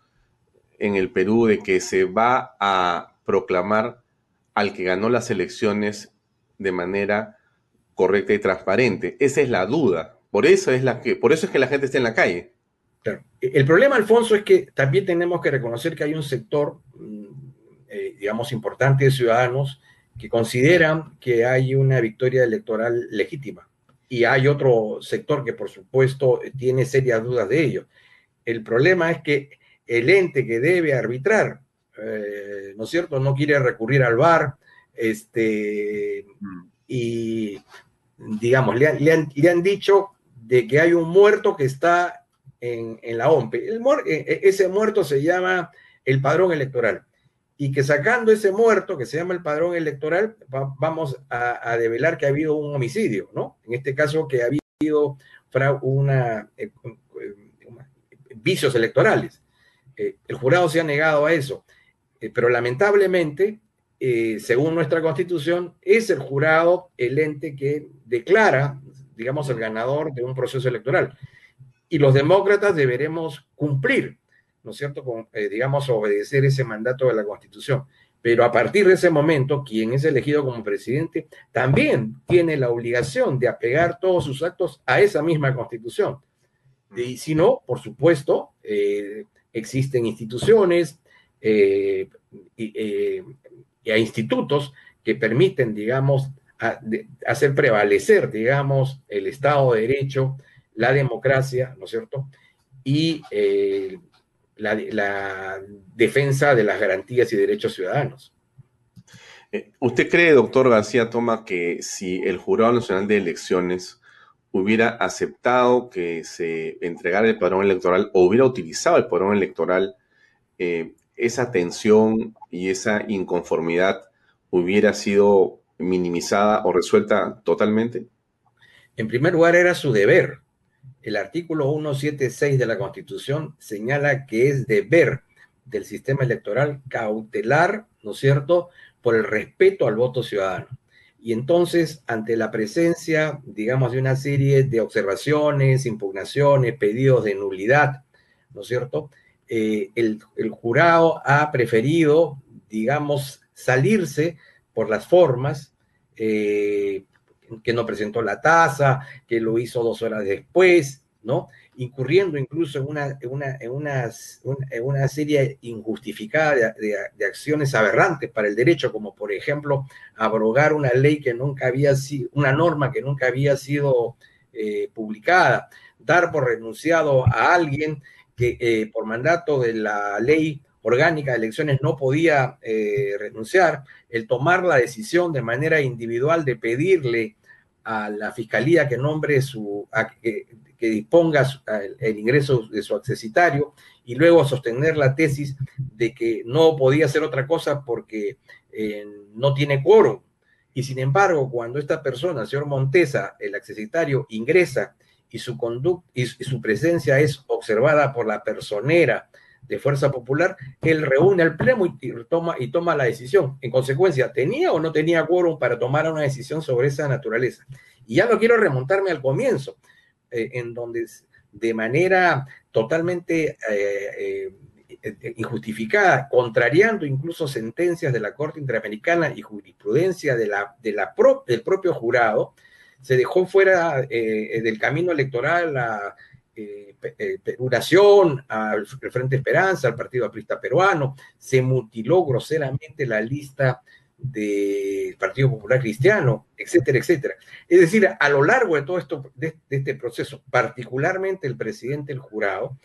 en el Perú, de que se va a proclamar al que ganó las elecciones de manera correcta y transparente. Esa es la duda. Por eso es, la que, por eso es que la gente está en la calle. El problema, Alfonso, es que también tenemos que reconocer que hay un sector, mm, eh, digamos, importante de ciudadanos que consideran que hay una victoria electoral legítima. Y hay otro sector que, por supuesto, tiene serias dudas de ello. El problema es que el ente que debe arbitrar, eh, ¿no es cierto?, no quiere recurrir al VAR, este, y digamos, le han, dicho de que hay un muerto que está en, la OMPE. E, e, ese muerto se llama el padrón electoral. Y que sacando ese muerto que se llama el padrón electoral, vamos a, develar que ha habido un homicidio, ¿no? En este caso, que ha habido una, eh, vicios electorales. Eh, el jurado se ha negado a eso, eh, pero lamentablemente, eh, según nuestra constitución, es el jurado el ente que declara, digamos, el ganador de un proceso electoral. Y los demócratas deberemos cumplir, ¿no es cierto?, Con, digamos, obedecer ese mandato de la constitución. Pero a partir de ese momento, quien es elegido como presidente también tiene la obligación de apegar todos sus actos a esa misma constitución. Y si no, por supuesto, eh, existen instituciones eh, eh, y, institutos que permiten, digamos, hacer prevalecer, digamos, el Estado de Derecho, la democracia, ¿no es cierto? Y la, la, defensa de las garantías y derechos ciudadanos. ¿Usted cree, doctor García Toma, que si el Jurado Nacional de Elecciones hubiera aceptado que se entregara el padrón electoral o hubiera utilizado el padrón electoral, eh, esa tensión y esa inconformidad hubiera sido minimizada o resuelta totalmente? En primer lugar, era su deber. El artículo 176 de la Constitución señala que es deber del sistema electoral cautelar, ¿no es cierto?, por el respeto al voto ciudadano. Y entonces, ante la presencia, digamos, de una serie de observaciones, impugnaciones, pedidos de nulidad, ¿no es cierto? Eh, el, jurado ha preferido, digamos, salirse por las formas, eh, que no presentó la tasa, que lo hizo dos horas después, ¿no? incurriendo incluso en una, una, en una, serie injustificada de, acciones aberrantes para el derecho, como por ejemplo abrogar una ley que nunca había sido, una norma que nunca había sido eh, publicada, dar por renunciado a alguien que eh, por mandato de la ley orgánica de elecciones no podía eh, renunciar, el tomar la decisión de manera individual de pedirle a la fiscalía que nombre su, que disponga el ingreso de su accesitario y luego sostener la tesis de que no podía hacer otra cosa porque eh, no tiene quórum. Y sin embargo, cuando esta persona, el señor Montesa, el accesitario, ingresa y su conducta y, su presencia es observada por la personera de Fuerza Popular, él reúne al pleno y, toma, y toma la decisión. En consecuencia, ¿tenía o no tenía quórum para tomar una decisión sobre esa naturaleza? Y ya no quiero remontarme al comienzo. Eh, en donde de manera totalmente eh, eh, injustificada, contrariando incluso sentencias de la Corte Interamericana y jurisprudencia de la, de la del propio jurado, se dejó fuera del camino electoral a Peruración, al Frente Esperanza, al Partido Aprista Peruano, se mutiló groseramente la lista del Partido Popular Cristiano, etcétera, etcétera. Es decir, a lo largo de todo esto, de, este proceso, particularmente el presidente del jurado,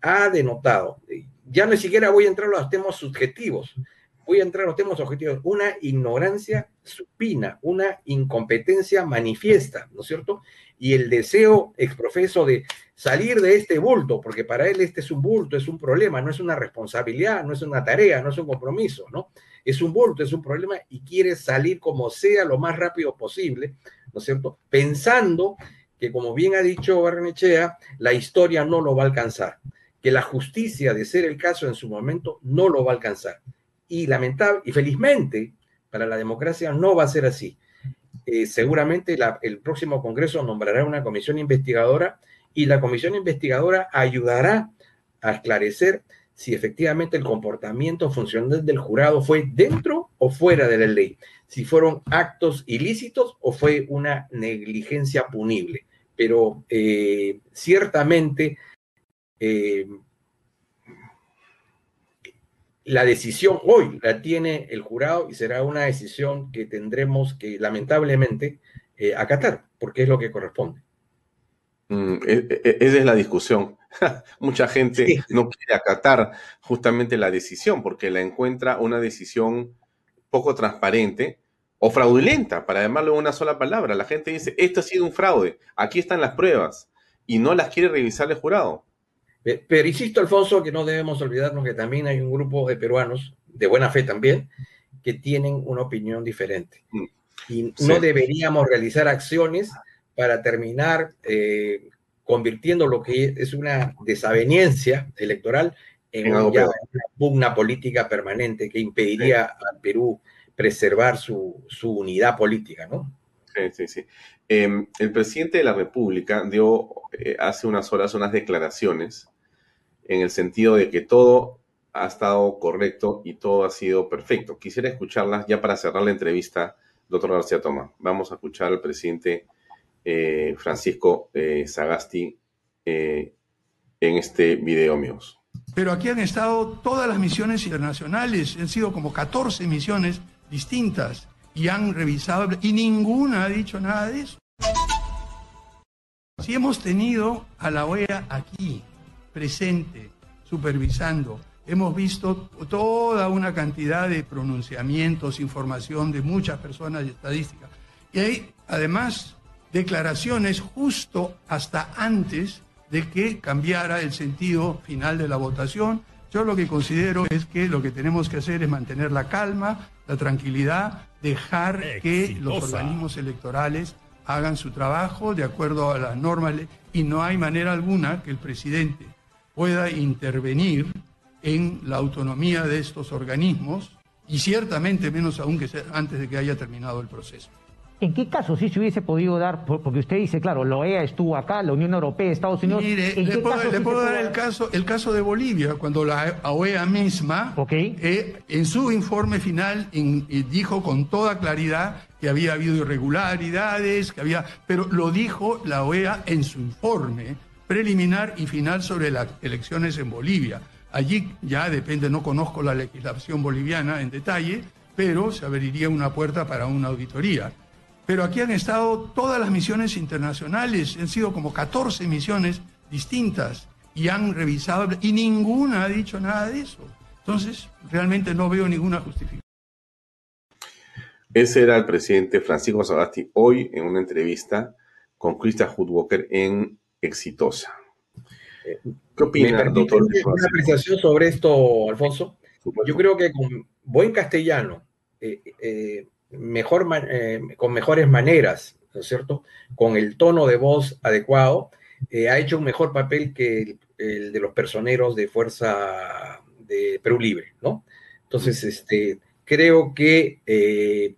ha denotado, ya ni siquiera voy a entrar a los temas subjetivos, voy a entrar a los temas objetivos, una ignorancia supina, una incompetencia manifiesta, ¿no es cierto? Y el deseo exprofeso de salir de este bulto, porque para él este es un bulto, es un problema, no es una responsabilidad, no es una tarea, no es un compromiso, ¿no? es un bulto, es un problema y quiere salir como sea lo más rápido posible, ¿no es cierto? Pensando que, como bien ha dicho Barnechea, la historia no lo va a alcanzar, que la justicia, de ser el caso en su momento, no lo va a alcanzar. Y lamentable, y felizmente, para la democracia no va a ser así. Eh, seguramente el próximo Congreso nombrará una comisión investigadora y la comisión investigadora ayudará a esclarecer si efectivamente el comportamiento funcional del jurado fue dentro o fuera de la ley, si fueron actos ilícitos o fue una negligencia punible. Pero eh, ciertamente eh, la decisión hoy la tiene el jurado y será una decisión que tendremos que lamentablemente eh, acatar, porque es lo que corresponde. Mm, e, e, esa es la discusión. Mucha gente no quiere acatar justamente la decisión porque la encuentra una decisión poco transparente o fraudulenta, para llamarlo en una sola palabra. La gente dice, esto ha sido un fraude, aquí están las pruebas, y no las quiere revisar el jurado. Pero insisto, Alfonso, que no debemos olvidarnos que también hay un grupo de peruanos, de buena fe también, que tienen una opinión diferente. Mm. Y no deberíamos realizar acciones para terminar eh, convirtiendo lo que es una desaveniencia electoral en, una pugna política permanente que impediría al Perú preservar su, unidad política, ¿no? Sí, sí, sí. Em, el presidente de la República dio eh, hace unas horas unas declaraciones en el sentido de que todo ha estado correcto y todo ha sido perfecto. Quisiera escucharlas ya para cerrar la entrevista, doctor García Toma. Vamos a escuchar al presidente eh, Francisco eh, Sagasti en este video, amigos. Pero aquí han estado todas las misiones internacionales, han sido como 14 misiones distintas y han revisado y ninguna ha dicho nada de eso. Si hemos tenido a la OEA aquí, presente, supervisando, hemos visto toda una cantidad de pronunciamientos, información de muchas personas y estadísticas. Y hay además declaraciones justo hasta antes de que cambiara el sentido final de la votación. Yo lo que considero es que lo que tenemos que hacer es mantener la calma, la tranquilidad, dejar que los organismos electorales hagan su trabajo de acuerdo a las normas y no hay manera alguna que el presidente pueda intervenir en la autonomía de estos organismos y ciertamente menos aún que antes de que haya terminado el proceso. ¿En qué caso sí se hubiese podido dar? Porque usted dice, claro, la OEA estuvo acá, la Unión Europea, Estados Unidos. Mire, le puedo, dar el caso, el caso de Bolivia, cuando la OEA misma, eh, en su informe final, eh, dijo con toda claridad que había habido irregularidades, que había, pero lo dijo la OEA en su informe preliminar y final sobre las elecciones en Bolivia. Allí ya depende, no conozco la legislación boliviana en detalle, pero se abriría una puerta para una auditoría. Pero aquí han estado todas las misiones internacionales, han sido como 14 misiones distintas y han revisado y ninguna ha dicho nada de eso. Entonces, realmente no veo ninguna justificación. Ese era el presidente Francisco Sagasti hoy en una entrevista con Christa Hudwalker en Exitosa. ¿Qué opina, doctor? Una apreciación sobre esto, Alfonso. Yo creo que con buen castellano, eh, eh, mejor, eh, con mejores maneras, ¿no es cierto? Con el tono de voz adecuado, eh, ha hecho un mejor papel que el, de los personeros de Fuerza de Perú Libre, ¿no? Entonces, este, creo que eh,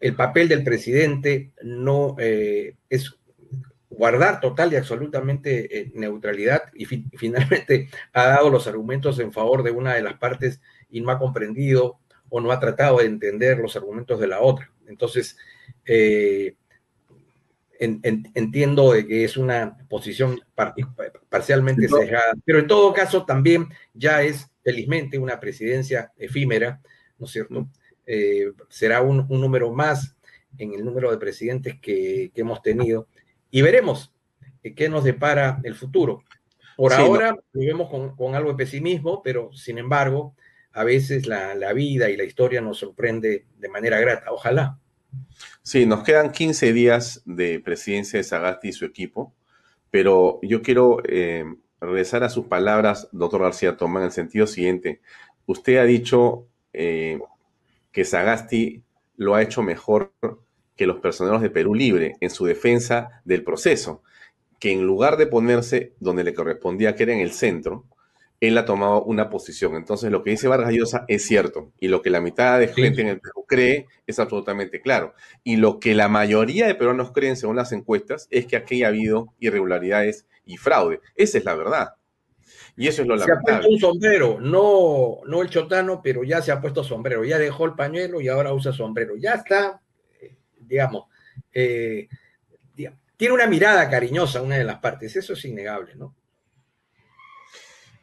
el papel del presidente no es guardar total y absolutamente neutralidad y finalmente ha dado los argumentos en favor de una de las partes y no ha comprendido o no ha tratado de entender los argumentos de la otra. Entonces, eh, entiendo de que es una posición parcialmente cejada, pero en todo caso también ya es felizmente una presidencia efímera, ¿no es cierto? Eh, será un, número más en el número de presidentes que, hemos tenido y veremos qué nos depara el futuro. Por ahora vivimos con, con, algo de pesimismo, pero sin embargo, a veces la, vida y la historia nos sorprende de manera grata. Ojalá. Sí, nos quedan 15 días de presidencia de Sagasti y su equipo, pero yo quiero eh, regresar a sus palabras, doctor García Tomás, en el sentido siguiente. Usted ha dicho eh, que Sagasti lo ha hecho mejor que los personeros de Perú Libre en su defensa del proceso, que en lugar de ponerse donde le correspondía, que era en el centro, él ha tomado una posición. Entonces, lo que dice Vargas Llosa es cierto. Y lo que la mitad de gente en el Perú cree es absolutamente claro. Y lo que la mayoría de peruanos creen, según las encuestas, es que aquí ha habido irregularidades y fraude. Esa es la verdad. Y eso es lo lamentable. Se ha puesto un sombrero, no, no el chotano, pero ya se ha puesto sombrero. Ya dejó el pañuelo y ahora usa sombrero. Ya está, digamos, eh, tiene una mirada cariñosa una de las partes. Eso es innegable, ¿no?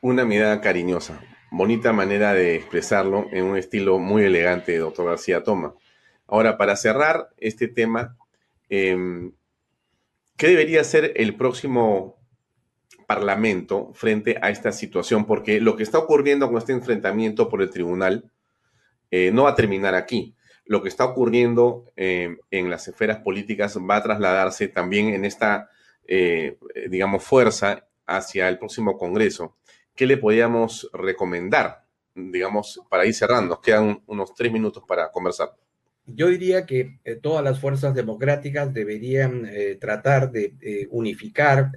Una mirada cariñosa. bonita manera de expresarlo en un estilo muy elegante, doctor García Toma. Ahora, para cerrar este tema, em, ¿qué debería ser el próximo Parlamento frente a esta situación? Porque lo que está ocurriendo con este enfrentamiento por el tribunal eh, no va a terminar aquí. Lo que está ocurriendo em, en las esferas políticas va a trasladarse también en esta, eh, digamos, fuerza hacia el próximo Congreso. ¿Qué le podríamos recomendar, digamos, para ir cerrando? Nos quedan unos tres minutos para conversar. Yo diría que eh, todas las fuerzas democráticas deberían eh, tratar de unificar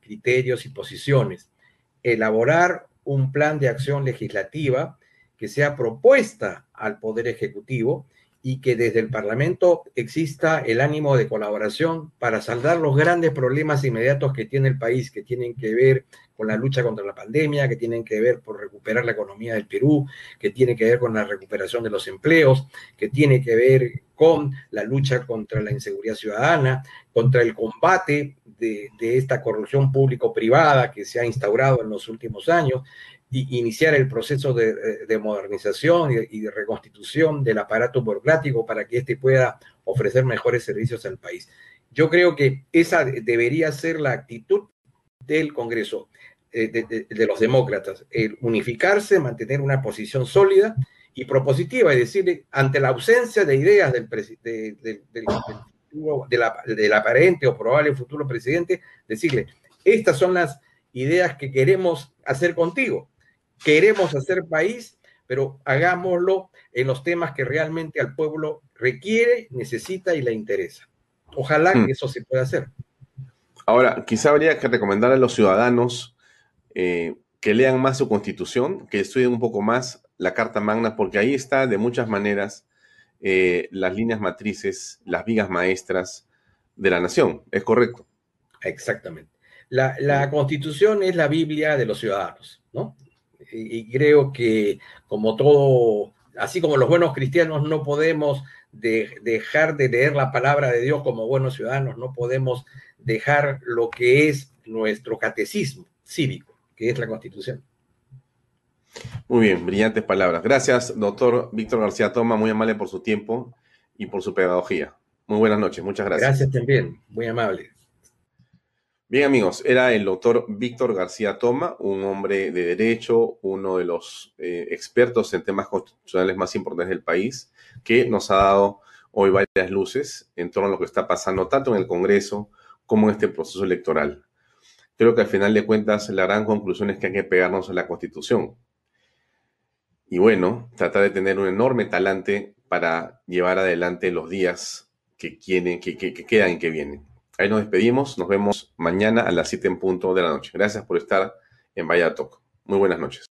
criterios y posiciones, elaborar un plan de acción legislativa que sea propuesta al Poder Ejecutivo y que desde el Parlamento exista el ánimo de colaboración para saldar los grandes problemas inmediatos que tiene el país, que tienen que ver con la lucha contra la pandemia, que tienen que ver por recuperar la economía del Perú, que tiene que ver con la recuperación de los empleos, que tiene que ver con la lucha contra la inseguridad ciudadana, contra el combate de, esta corrupción público-privada que se ha instaurado en los últimos años, y iniciar el proceso de, modernización y de, reconstitución del aparato burocrático para que éste pueda ofrecer mejores servicios al país. Yo creo que esa debería ser la actitud del Congreso. Eh, de, los demócratas, el unificarse, mantener una posición sólida y propositiva, es decir, ante la ausencia de ideas del, del, aparente o probable futuro presidente, decirle, estas son las ideas que queremos hacer contigo. Queremos hacer país, pero hagámoslo en los temas que realmente al pueblo requiere, necesita y le interesa. Ojalá que hmm. eso se pueda hacer. Ahora, quizá habría que recomendar a los ciudadanos eh, que lean más su constitución, que estudien un poco más la Carta Magna, porque ahí está de muchas maneras eh, las líneas matrices, las vigas maestras de la nación. ¿Es correcto? Exactamente. La, constitución es la Biblia de los ciudadanos, ¿no? Y, creo que como todo, así como los buenos cristianos no podemos dejar de leer la palabra de Dios como buenos ciudadanos, no podemos dejar lo que es nuestro catecismo cívico que es la Constitución. Muy bien, brillantes palabras. Gracias, doctor Víctor García Toma, muy amable por su tiempo y por su pedagogía. Muy buenas noches, muchas gracias. Gracias también, muy amable. Bien amigos, era el doctor Víctor García Toma, un hombre de derecho, uno de los eh, expertos en temas constitucionales más importantes del país, que nos ha dado hoy varias luces en torno a lo que está pasando tanto en el Congreso como en este proceso electoral creo que al final de cuentas la gran conclusión es que hay que pegarnos a la Constitución. Y bueno, tratar de tener un enorme talante para llevar adelante los días que, quieren, que, que, quedan y que vienen. Ahí nos despedimos, nos vemos mañana a las 7 en punto de la noche. Gracias por estar en Vaya Talk. Muy buenas noches.